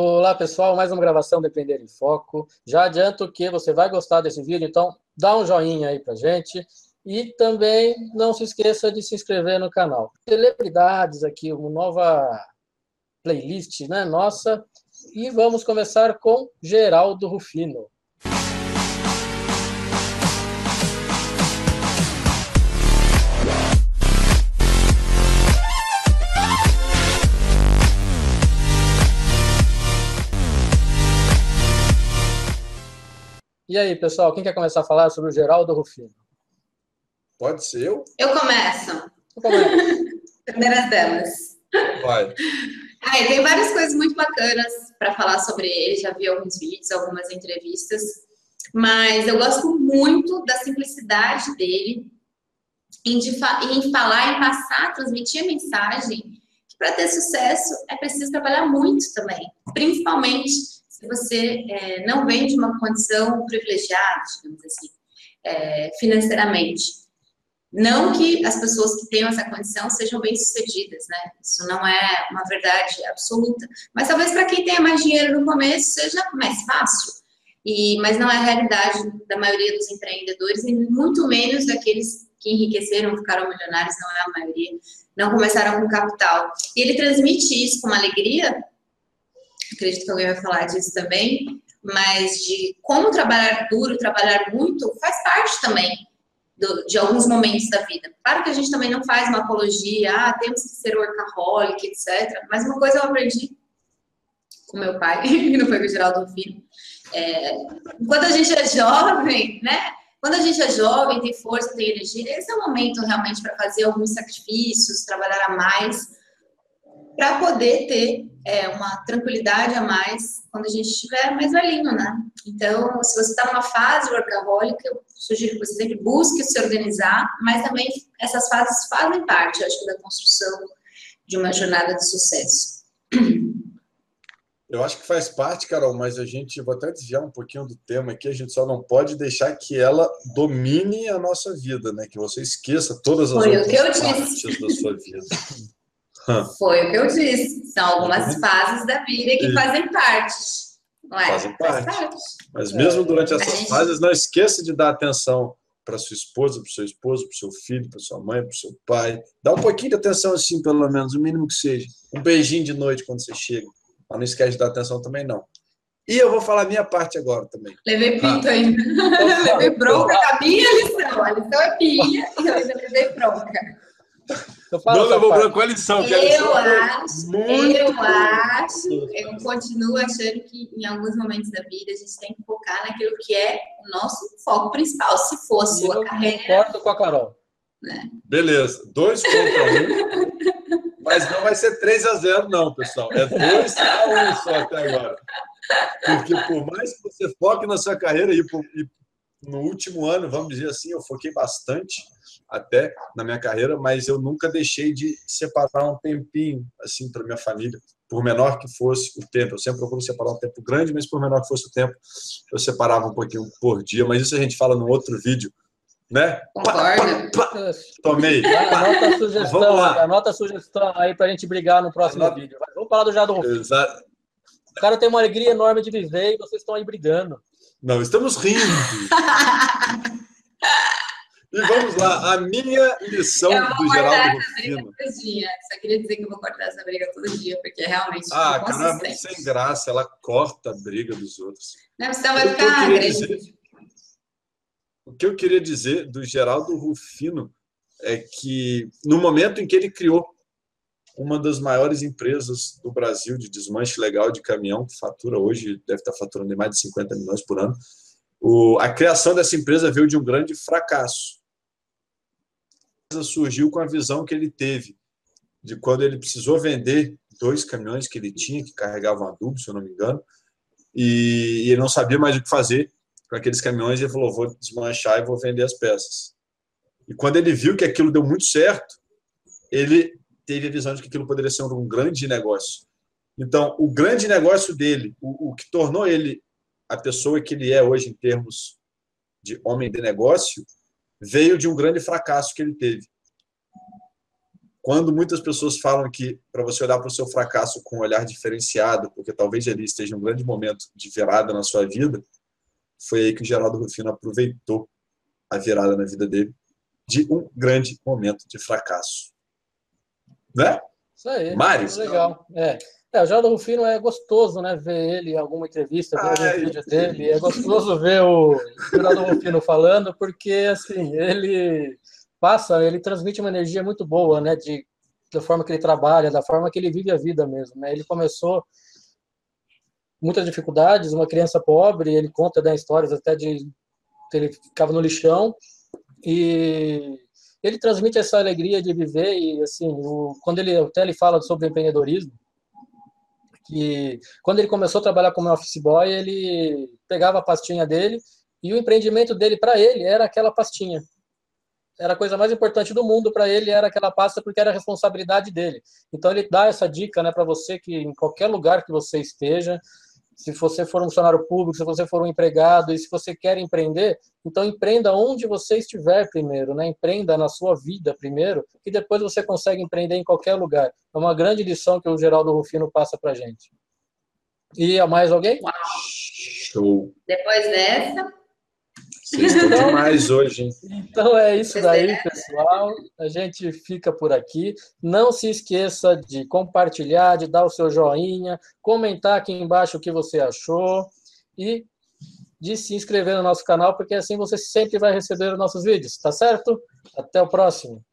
Olá, pessoal, mais uma gravação Depender em Foco. Já adianto que você vai gostar desse vídeo, então dá um joinha aí pra gente. E também não se esqueça de se inscrever no canal. Celebridades aqui, uma nova playlist, né, nossa. E vamos começar com Geraldo Rufino. E aí, pessoal, quem quer começar a falar sobre o Geraldo Rufino? Pode ser eu? Eu começo. Eu começo. Primeiras delas. Vai. Ah, tem várias coisas muito bacanas para falar sobre ele. Já vi alguns vídeos, algumas entrevistas. Mas eu gosto muito da simplicidade dele em, de fa em falar, em passar, transmitir a mensagem que para ter sucesso é preciso trabalhar muito também. Principalmente se você é, não vem de uma condição privilegiada, digamos assim, é, financeiramente. Não que as pessoas que tenham essa condição sejam bem-sucedidas, né? Isso não é uma verdade absoluta. Mas talvez para quem tenha mais dinheiro no começo seja mais fácil. E, mas não é a realidade da maioria dos empreendedores e muito menos daqueles que enriqueceram, ficaram milionários, não é a maioria, não começaram com capital. E ele transmite isso com uma alegria acredito que alguém vai falar disso também, mas de como trabalhar duro, trabalhar muito, faz parte também do, de alguns momentos da vida. Claro que a gente também não faz uma apologia, ah, temos que ser workaholic, etc. Mas uma coisa eu aprendi com meu pai, que não foi com o Geraldo Filho, é, enquanto a gente é jovem, né? Quando a gente é jovem, tem força, tem energia, esse é o momento realmente para fazer alguns sacrifícios, trabalhar a mais, para poder ter é, uma tranquilidade a mais quando a gente estiver mais velhinho, né? Então, se você está numa fase workaholic, eu sugiro que você sempre busque se organizar, mas também essas fases fazem parte, acho, da construção de uma jornada de sucesso. Eu acho que faz parte, Carol, mas a gente, vou até desviar um pouquinho do tema aqui, a gente só não pode deixar que ela domine a nossa vida, né? Que você esqueça todas as Foi outras partes da sua vida. Foi o que eu disse. São algumas fases da vida que fazem parte. Não é? Fazem parte. parte. Mas mesmo durante essas gente... fases, não esqueça de dar atenção para sua esposa, para o seu esposo, para o seu filho, para sua mãe, para o seu pai. Dá um pouquinho de atenção assim, pelo menos, o mínimo que seja. Um beijinho de noite quando você chega. Mas não esquece de dar atenção também, não. E eu vou falar a minha parte agora também. Levei pinto ah. ainda. levei bronca da minha lição. A lição é minha e eu ainda levei bronca. Não levou branco a lição. Eu acho, eu acho, eu continuo achando que em alguns momentos da vida a gente tem que focar naquilo que é o nosso foco principal. Se for a sua eu carreira. Concordo com a Carol. Né? Beleza, dois contra um. mas não vai ser 3 a 0 não, pessoal. É 2 a 1 só até agora. Porque por mais que você foque na sua carreira e, e no último ano, vamos dizer assim, eu foquei bastante até na minha carreira, mas eu nunca deixei de separar um tempinho assim para minha família, por menor que fosse o tempo. Eu sempre procuro separar um tempo grande, mas por menor que fosse o tempo, eu separava um pouquinho por dia. Mas isso a gente fala no outro vídeo, né? Concordo. Tomei. Anota a sugestão, Vamos lá. anota a sugestão aí para a gente brigar no próximo anota... vídeo. Vamos falar do Jadon. Exato. O cara tem uma alegria enorme de viver e vocês estão aí brigando. Não, estamos rindo. E vamos lá, a minha lição do Geraldo Rufino. Só queria dizer que eu vou cortar essa briga todo dia, porque é realmente. Ah, cara, é muito sem graça, ela corta a briga dos outros. Não, senão vai ficar O que eu queria dizer do Geraldo Rufino é que, no momento em que ele criou uma das maiores empresas do Brasil de desmanche legal de caminhão, que fatura hoje, deve estar faturando mais de 50 milhões por ano. O, a criação dessa empresa veio de um grande fracasso surgiu com a visão que ele teve de quando ele precisou vender dois caminhões que ele tinha, que carregavam adubo, se eu não me engano, e ele não sabia mais o que fazer com aqueles caminhões, ele falou, vou desmanchar e vou vender as peças. E quando ele viu que aquilo deu muito certo, ele teve a visão de que aquilo poderia ser um grande negócio. Então, o grande negócio dele, o, o que tornou ele a pessoa que ele é hoje em termos de homem de negócio, veio de um grande fracasso que ele teve. quando muitas pessoas falam que para você olhar para o seu fracasso com um olhar diferenciado, porque talvez ali esteja um grande momento de virada na sua vida, foi aí que o Geraldo Rufino aproveitou a virada na vida dele de um grande momento de fracasso. Né? Isso aí. Mário? Legal. É. É, o Geraldo Rufino é gostoso, né? Ver ele em alguma entrevista, ver algum vídeo dele. É gostoso ver o Geraldo Rufino falando, porque assim, ele passa, ele transmite uma energia muito boa, né? De, da forma que ele trabalha, da forma que ele vive a vida mesmo. Né? Ele começou muitas dificuldades, uma criança pobre, ele conta né, histórias até de ele ficava no lixão e ele transmite essa alegria de viver e assim, o, quando ele até ele fala sobre empreendedorismo, que quando ele começou a trabalhar como office boy, ele pegava a pastinha dele e o empreendimento dele para ele era aquela pastinha. Era a coisa mais importante do mundo para ele, era aquela pasta porque era a responsabilidade dele. Então ele dá essa dica, né, para você que em qualquer lugar que você esteja, se você for um funcionário público, se você for um empregado e se você quer empreender, então empreenda onde você estiver primeiro, né? Empreenda na sua vida primeiro, e depois você consegue empreender em qualquer lugar. É uma grande lição que o Geraldo Rufino passa para gente. E a mais alguém? Uau. Show. Depois dessa, vocês estão demais hoje, hein? Então é isso daí, pessoal. A gente fica por aqui. Não se esqueça de compartilhar, de dar o seu joinha, comentar aqui embaixo o que você achou e de se inscrever no nosso canal, porque assim você sempre vai receber os nossos vídeos, tá certo? Até o próximo.